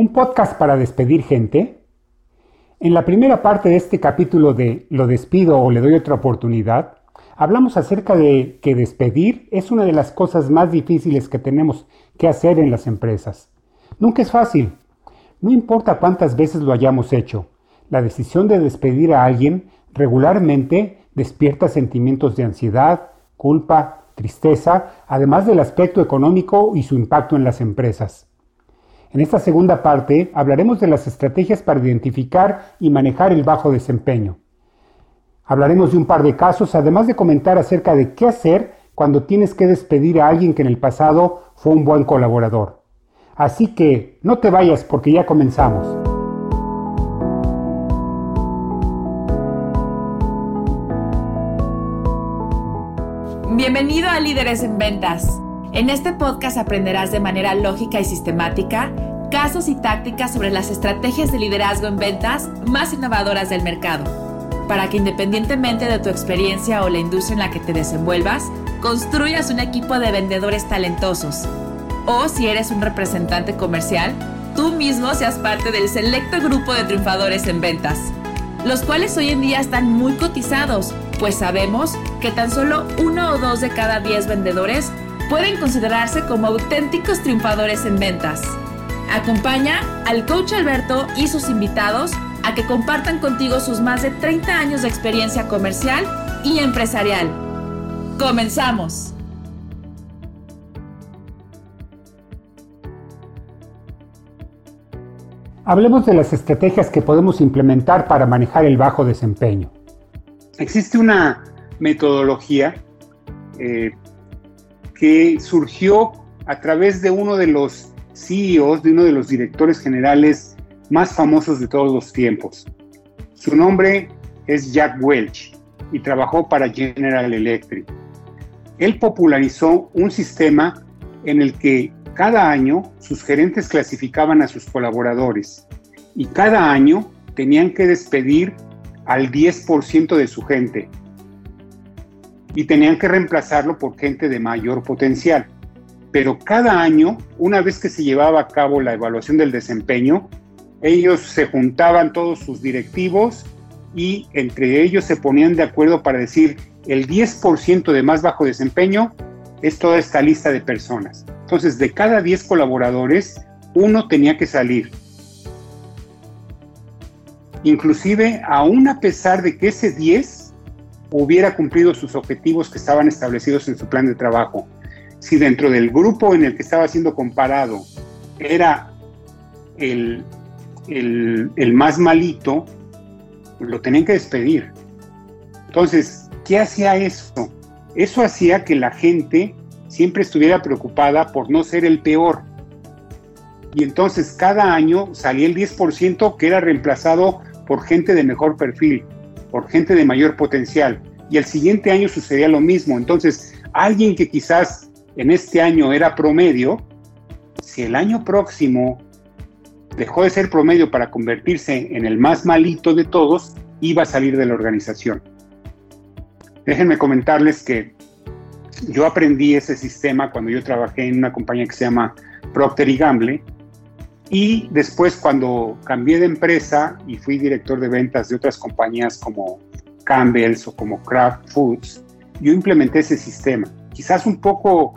un podcast para despedir gente. En la primera parte de este capítulo de Lo despido o le doy otra oportunidad, hablamos acerca de que despedir es una de las cosas más difíciles que tenemos que hacer en las empresas. Nunca es fácil. No importa cuántas veces lo hayamos hecho, la decisión de despedir a alguien regularmente despierta sentimientos de ansiedad, culpa, tristeza, además del aspecto económico y su impacto en las empresas. En esta segunda parte hablaremos de las estrategias para identificar y manejar el bajo desempeño. Hablaremos de un par de casos, además de comentar acerca de qué hacer cuando tienes que despedir a alguien que en el pasado fue un buen colaborador. Así que no te vayas porque ya comenzamos. Bienvenido a Líderes en Ventas. En este podcast aprenderás de manera lógica y sistemática casos y tácticas sobre las estrategias de liderazgo en ventas más innovadoras del mercado, para que independientemente de tu experiencia o la industria en la que te desenvuelvas, construyas un equipo de vendedores talentosos. O si eres un representante comercial, tú mismo seas parte del selecto grupo de triunfadores en ventas, los cuales hoy en día están muy cotizados pues sabemos que tan solo uno o dos de cada diez vendedores pueden considerarse como auténticos triunfadores en ventas. Acompaña al coach Alberto y sus invitados a que compartan contigo sus más de 30 años de experiencia comercial y empresarial. ¡Comenzamos! Hablemos de las estrategias que podemos implementar para manejar el bajo desempeño. Existe una metodología eh, que surgió a través de uno de los CEOs, de uno de los directores generales más famosos de todos los tiempos. Su nombre es Jack Welch y trabajó para General Electric. Él popularizó un sistema en el que cada año sus gerentes clasificaban a sus colaboradores y cada año tenían que despedir al 10% de su gente y tenían que reemplazarlo por gente de mayor potencial. Pero cada año, una vez que se llevaba a cabo la evaluación del desempeño, ellos se juntaban todos sus directivos y entre ellos se ponían de acuerdo para decir el 10% de más bajo desempeño es toda esta lista de personas. Entonces, de cada 10 colaboradores, uno tenía que salir inclusive aún a pesar de que ese 10 hubiera cumplido sus objetivos que estaban establecidos en su plan de trabajo. Si dentro del grupo en el que estaba siendo comparado era el, más malito, lo tenían que despedir. Entonces, ¿qué hacía eso? Eso hacía que la gente siempre estuviera preocupada por no ser el peor. Y entonces cada año salía el 10% que era reemplazado por gente de mejor perfil, por gente de mayor potencial. Y el siguiente año sucedía lo mismo. Entonces, alguien que quizás en este año era promedio, si el año próximo dejó de ser promedio para convertirse en el más malito de todos, iba a salir de la organización. Déjenme comentarles que yo aprendí ese sistema cuando yo trabajé en una compañía que se llama Procter Gamble y después cuando cambié de empresa y fui director de ventas de otras compañías como Campbell's o como Kraft Foods, yo implementé ese sistema. Quizás un poco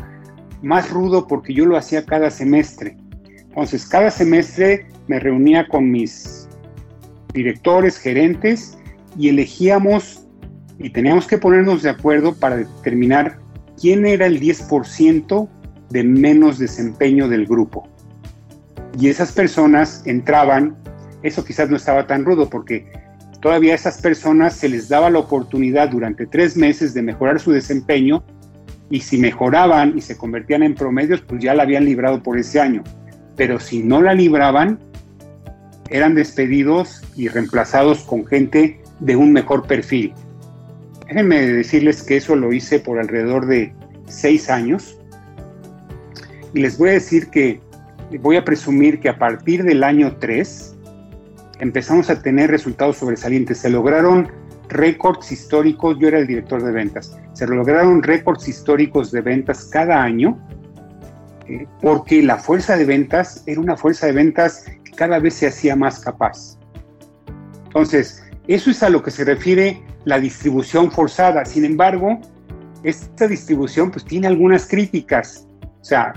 más rudo porque yo lo hacía cada semestre. Entonces, cada semestre me reunía con mis directores, gerentes y elegíamos y teníamos que ponernos de acuerdo para determinar quién era el 10% de menos desempeño del grupo y esas personas entraban, eso quizás no estaba tan rudo porque todavía a esas personas se les daba la oportunidad durante tres meses de mejorar su desempeño y si mejoraban y se convertían en promedios, pues ya la habían librado por ese año. Pero si no la libraban, eran despedidos y reemplazados con gente de un mejor perfil. Déjenme decirles que eso lo hice por alrededor de seis años. Y les voy a decir que voy a presumir que a partir del año 3 empezamos a tener resultados sobresalientes. Se lograron récords históricos, yo era el director de ventas, se lograron récords históricos de ventas cada año eh, porque la fuerza de ventas era una fuerza de ventas que cada vez se hacía más capaz. Entonces, eso es a lo que se refiere la distribución forzada. Sin embargo, esta distribución pues tiene algunas críticas. O sea,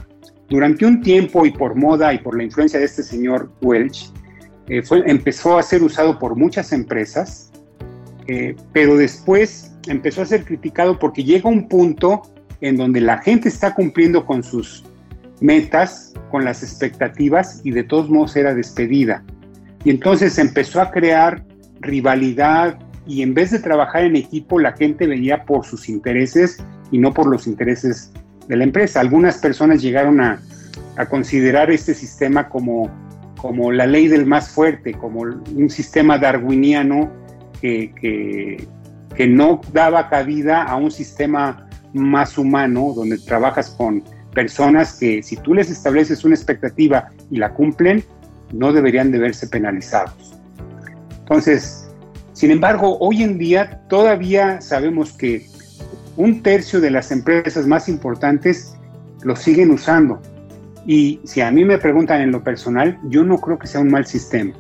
durante un tiempo y por moda y por la influencia de este señor Welch, eh, empezó a ser usado por muchas empresas, eh, pero después empezó a ser criticado porque llega un punto en donde la gente está cumpliendo con sus metas, con las expectativas y de todos modos era despedida. Y entonces empezó a crear rivalidad y en vez de trabajar en equipo la gente veía por sus intereses y no por los intereses de la empresa. Algunas personas llegaron a, considerar este sistema como, como la ley del más fuerte, como un sistema darwiniano que, que, que no daba cabida a un sistema más humano, donde trabajas con personas que si tú les estableces una expectativa y la cumplen, no deberían de verse penalizados. Entonces, sin embargo, hoy en día todavía sabemos que un tercio de las empresas más importantes lo siguen usando. Y si a mí me preguntan en lo personal, yo no creo que sea un mal sistema.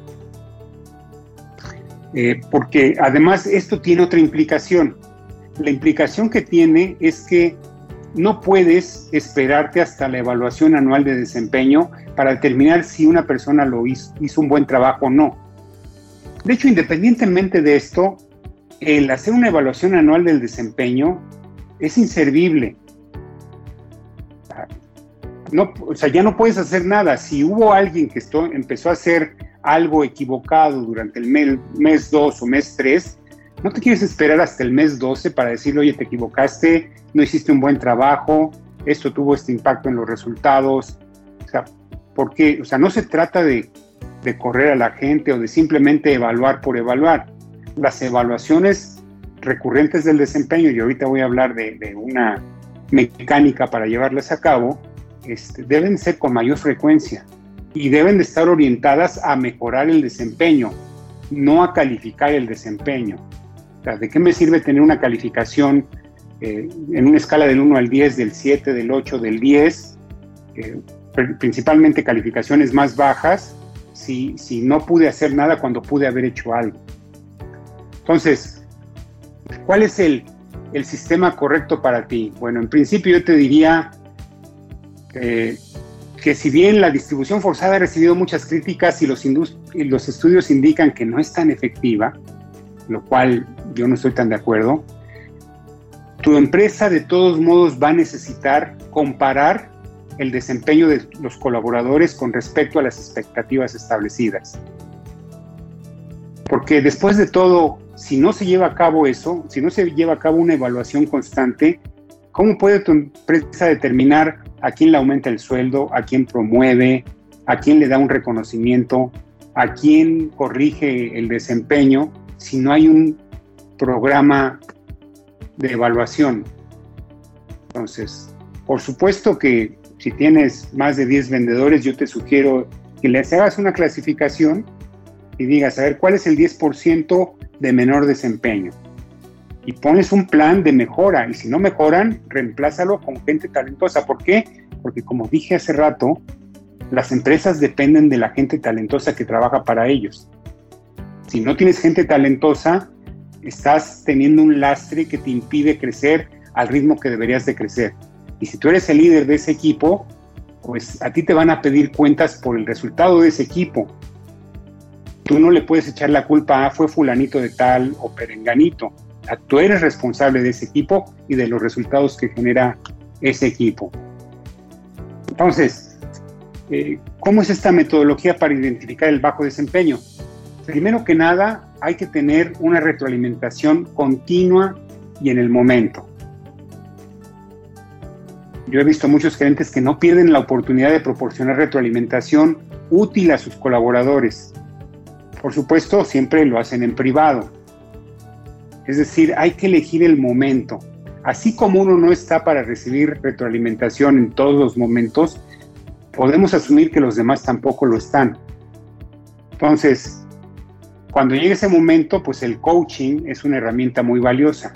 Eh, porque además esto tiene otra implicación. La implicación que tiene es que no puedes esperarte hasta la evaluación anual de desempeño para determinar si una persona lo hizo, un buen trabajo o no. De hecho, independientemente de esto, el hacer una evaluación anual del desempeño es inservible. No, o sea, ya no puedes hacer nada. Si hubo alguien que empezó a hacer algo equivocado durante el mes, mes 2 o mes 3, no te quieres esperar hasta el mes 12 para decirle, oye, te equivocaste, no hiciste un buen trabajo, esto tuvo este impacto en los resultados. O sea, porque, o sea, no se trata de, correr a la gente o de simplemente evaluar por evaluar. Las evaluaciones recurrentes del desempeño, y ahorita voy a hablar de, una mecánica para llevarlas a cabo, este, deben ser con mayor frecuencia y deben de estar orientadas a mejorar el desempeño, no a calificar el desempeño. ¿De qué me sirve tener una calificación eh, en una escala del 1 al 10, del 7, del 8, del 10, eh, principalmente calificaciones más bajas, si, si no pude hacer nada cuando pude haber hecho algo? Entonces, ¿cuál es el, el sistema correcto para ti? Bueno, en principio yo te diría eh, que si bien la distribución forzada ha recibido muchas críticas y los, y los estudios indican que no es tan efectiva, lo cual yo no estoy tan de acuerdo, tu empresa de todos modos va a necesitar comparar el desempeño de los colaboradores con respecto a las expectativas establecidas. Porque después de todo, si no se lleva a cabo eso, si no se lleva a cabo una evaluación constante, ¿cómo puede tu empresa determinar a quién le aumenta el sueldo, a quién promueve, a quién le da un reconocimiento, a quién corrige el desempeño si no hay un programa de evaluación. Entonces, por supuesto que si tienes más de 10 vendedores, yo te sugiero que les hagas una clasificación y digas, a ver, ¿cuál es el 10% de menor desempeño? Y pones un plan de mejora, y si no mejoran, reemplázalo con gente talentosa. ¿Por qué? Porque como dije hace rato, las empresas dependen de la gente talentosa que trabaja para ellos. Si no tienes gente talentosa, estás teniendo un lastre que te impide crecer al ritmo que deberías de crecer. Y si tú eres el líder de ese equipo, pues a ti te van a pedir cuentas por el resultado de ese equipo. Tú no le puedes echar la culpa a fue fulanito de tal o perenganito. Tú eres responsable de ese equipo y de los resultados que genera ese equipo. Entonces, eh, ¿cómo es esta metodología para identificar el bajo desempeño? Primero que nada, hay que tener una retroalimentación continua y en el momento. Yo he visto muchos gerentes que no pierden la oportunidad de proporcionar retroalimentación útil a sus colaboradores. Por supuesto, siempre lo hacen en privado. Es decir, hay que elegir el momento. Así como uno no está para recibir retroalimentación en todos los momentos, podemos asumir que los demás tampoco lo están. Entonces, cuando llegue ese momento, pues el coaching es una herramienta muy valiosa.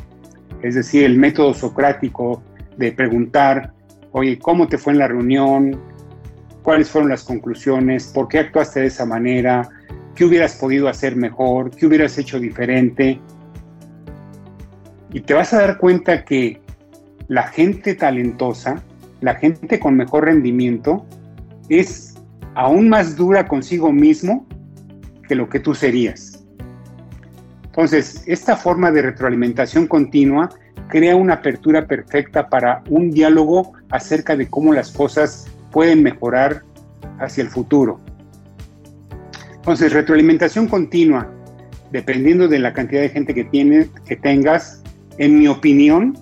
Es decir, el método socrático de preguntar, oye, ¿cómo te fue en la reunión? cuáles fueron las conclusiones, por qué actuaste de esa manera, qué hubieras podido hacer mejor, qué hubieras hecho diferente. Y te vas a dar cuenta que la gente talentosa, la gente con mejor rendimiento, es aún más dura consigo mismo que lo que tú serías. Entonces, esta forma de retroalimentación continua crea una apertura perfecta para un diálogo acerca de cómo las cosas pueden mejorar hacia el futuro. Entonces, retroalimentación continua, dependiendo de la cantidad de gente que, tiene, que tengas, en mi opinión,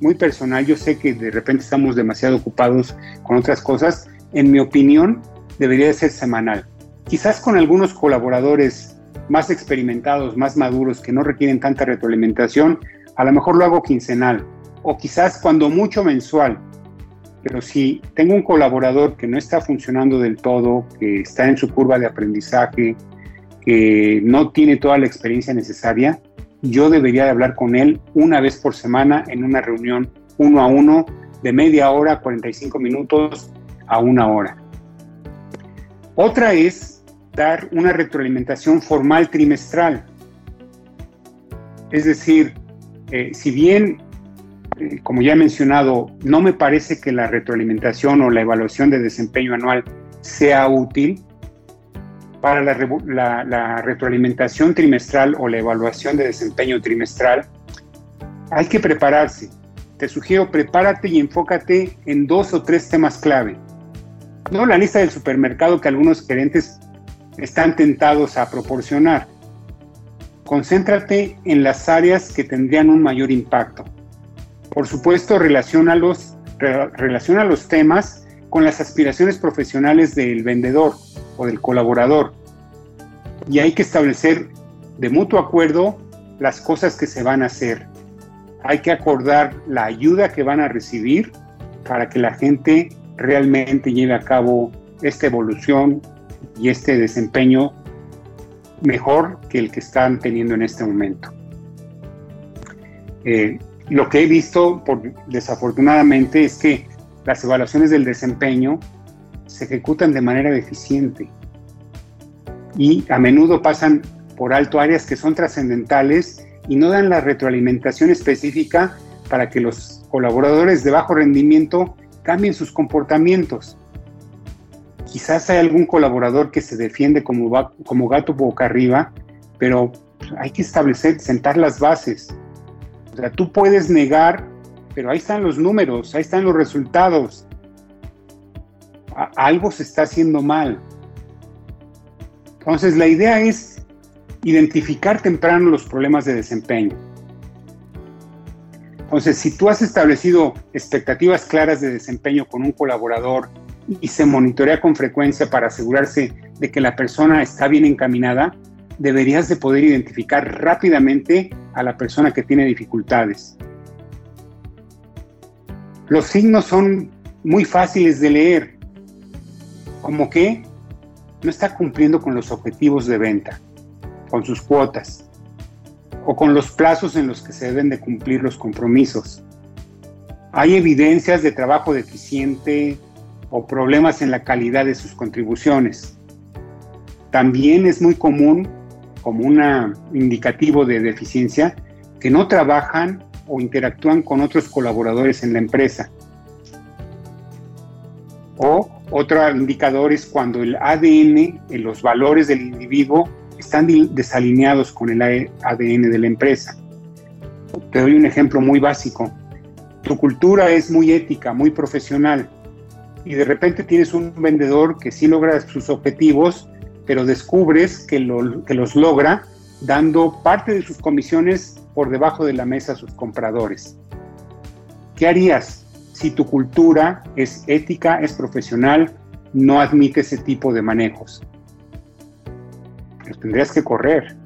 muy personal, yo sé que de repente estamos demasiado ocupados con otras cosas, en mi opinión, debería de ser semanal. Quizás con algunos colaboradores más experimentados, más maduros, que no requieren tanta retroalimentación, a lo mejor lo hago quincenal o quizás cuando mucho mensual. Pero si tengo un colaborador que no está funcionando del todo, que está en su curva de aprendizaje, que no tiene toda la experiencia necesaria, yo debería de hablar con él una vez por semana en una reunión uno a uno de media hora, 45 minutos a una hora. Otra es dar una retroalimentación formal trimestral. Es decir, eh, si bien, eh, como ya he mencionado, no me parece que la retroalimentación o la evaluación de desempeño anual sea útil, para la, la retroalimentación trimestral o la evaluación de desempeño trimestral, hay que prepararse. Te sugiero, prepárate y enfócate en dos o tres temas clave no la lista del supermercado que algunos gerentes están tentados a proporcionar. Concéntrate en las áreas que tendrían un mayor impacto. Por supuesto, relaciona los, los temas con las aspiraciones profesionales del vendedor o del colaborador. Y hay que establecer de mutuo acuerdo las cosas que se van a hacer. Hay que acordar la ayuda que van a recibir para que la gente realmente lleve a cabo esta evolución y este desempeño mejor que el que están teniendo en este momento. Eh, lo que he visto, desafortunadamente, es que las evaluaciones del desempeño se ejecutan de manera deficiente y a menudo pasan por alto áreas que son trascendentales y no dan la retroalimentación específica para que los colaboradores de bajo rendimiento cambien sus comportamientos. Quizás hay algún colaborador que se defiende como, como gato boca arriba, pero hay que establecer, sentar las bases. O sea, tú puedes negar, pero ahí están los números, ahí están los resultados. algo se está haciendo mal. Entonces, la idea es identificar temprano los problemas de desempeño. Entonces, si tú has establecido expectativas claras de desempeño con un colaborador y se monitorea con frecuencia para asegurarse de que la persona está bien encaminada, deberías de poder identificar rápidamente a la persona que tiene dificultades. Los signos son muy fáciles de leer, como que no está cumpliendo con los objetivos de venta, con sus cuotas, o con los plazos en los que se deben de cumplir los compromisos. Hay evidencias de trabajo deficiente o problemas en la calidad de sus contribuciones. También es muy común, como un indicativo de deficiencia, que no trabajan o interactúan con otros colaboradores en la empresa. O otro indicador es cuando el ADN, en los valores del individuo, están desalineados con el ADN de la empresa. Te doy un ejemplo muy básico. Tu cultura es muy ética, muy profesional, y de repente tienes un vendedor que sí logra sus objetivos, pero descubres que, los logra dando parte de sus comisiones por debajo de la mesa a sus compradores. ¿Qué harías si tu cultura es ética, es profesional, no admite ese tipo de manejos? tendrías que correr.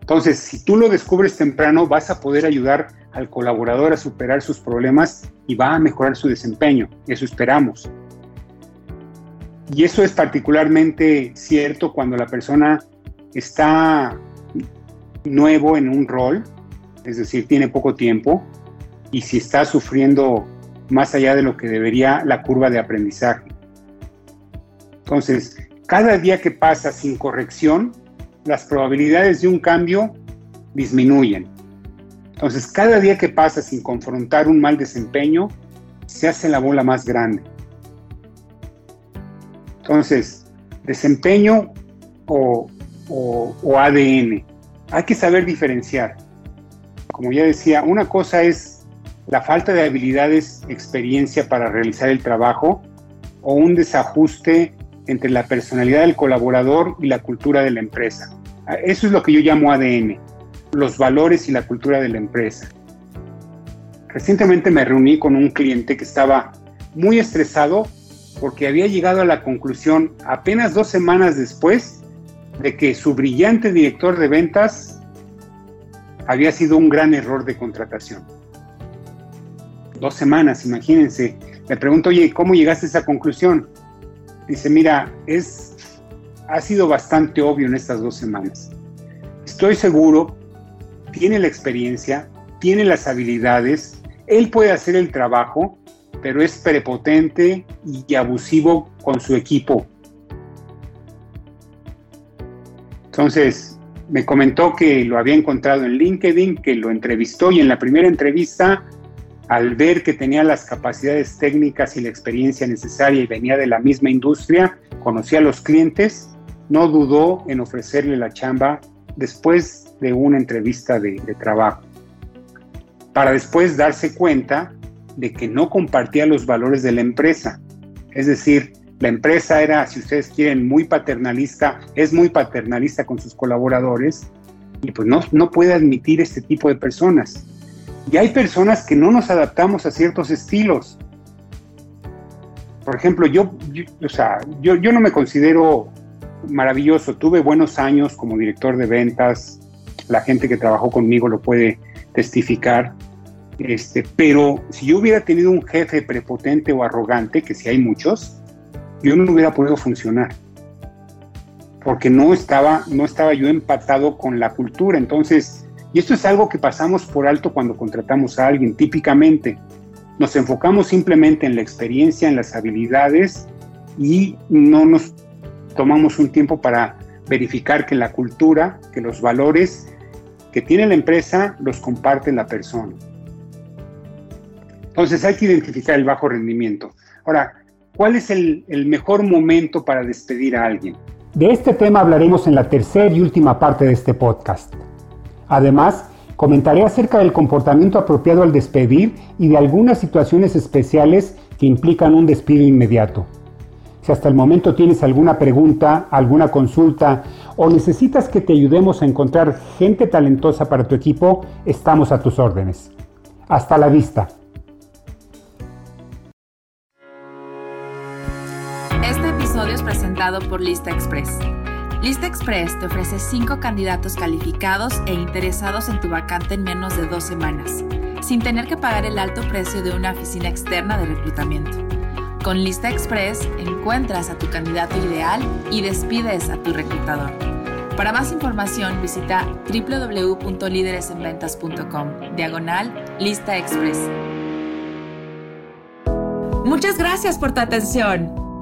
Entonces, si tú lo descubres temprano, vas a poder ayudar al colaborador a superar sus problemas y va a mejorar su desempeño. Eso esperamos. Y eso es particularmente cierto cuando la persona está nuevo en un rol, es decir, tiene poco tiempo, y si está sufriendo más allá de lo que debería la curva de aprendizaje. Entonces, cada día que pasa sin corrección, las probabilidades de un cambio disminuyen. Entonces, cada día que pasa sin confrontar un mal desempeño, se hace la bola más grande. Entonces, desempeño o, ADN. Hay que saber diferenciar. Como ya decía, una cosa es la falta de habilidades, experiencia para realizar el trabajo o un desajuste entre la personalidad del colaborador y la cultura de la empresa. Eso es lo que yo llamo ADN, los valores y la cultura de la empresa. Recientemente me reuní con un cliente que estaba muy estresado porque había llegado a la conclusión apenas dos semanas después de que su brillante director de ventas había sido un gran error de contratación. Dos semanas, imagínense. Le pregunto, oye, ¿cómo llegaste a esa conclusión? Dice, mira, es, ha sido bastante obvio en estas dos semanas. Estoy seguro, tiene la experiencia, tiene las habilidades, él puede hacer el trabajo, pero es prepotente y abusivo con su equipo. Entonces, me comentó que lo había encontrado en LinkedIn, que lo entrevistó y en la primera entrevista, al ver que tenía las capacidades técnicas y la experiencia necesaria y venía de la misma industria, conocía a los clientes, no dudó en ofrecerle la chamba después de una entrevista de, trabajo, para después darse cuenta de que no compartía los valores de la empresa. Es decir, la empresa era, si ustedes quieren, muy paternalista, es muy paternalista con sus colaboradores y pues no, no puede admitir este tipo de personas. Y hay personas que no nos adaptamos a ciertos estilos. Por ejemplo, yo, o sea, yo, yo no me considero maravilloso. Tuve buenos años como director de ventas. La gente que trabajó conmigo lo puede testificar. Este, pero si yo hubiera tenido un jefe prepotente o arrogante, que si hay muchos, yo no hubiera podido funcionar. Porque no estaba, no estaba yo empatado con la cultura. Entonces, y esto es algo que pasamos por alto cuando contratamos a alguien, típicamente. Nos enfocamos simplemente en la experiencia, en las habilidades y no nos tomamos un tiempo para verificar que la cultura, que los valores que tiene la empresa los comparte la persona. Entonces hay que identificar el bajo rendimiento. Ahora, ¿cuál es el, mejor momento para despedir a alguien? De este tema hablaremos en la tercera y última parte de este podcast. Además, comentaré acerca del comportamiento apropiado al despedir y de algunas situaciones especiales que implican un despido inmediato. Si hasta el momento tienes alguna pregunta, alguna consulta o necesitas que te ayudemos a encontrar gente talentosa para tu equipo, estamos a tus órdenes. Hasta la vista. Por Lista Express. Lista Express te ofrece 5 candidatos calificados e interesados en tu vacante en menos de dos semanas, sin tener que pagar el alto precio de una oficina externa de reclutamiento. Con Lista Express encuentras a tu candidato ideal y despides a tu reclutador. Para más información visita www.lideresenventas.com, diagonal Lista Express. Muchas gracias por tu atención.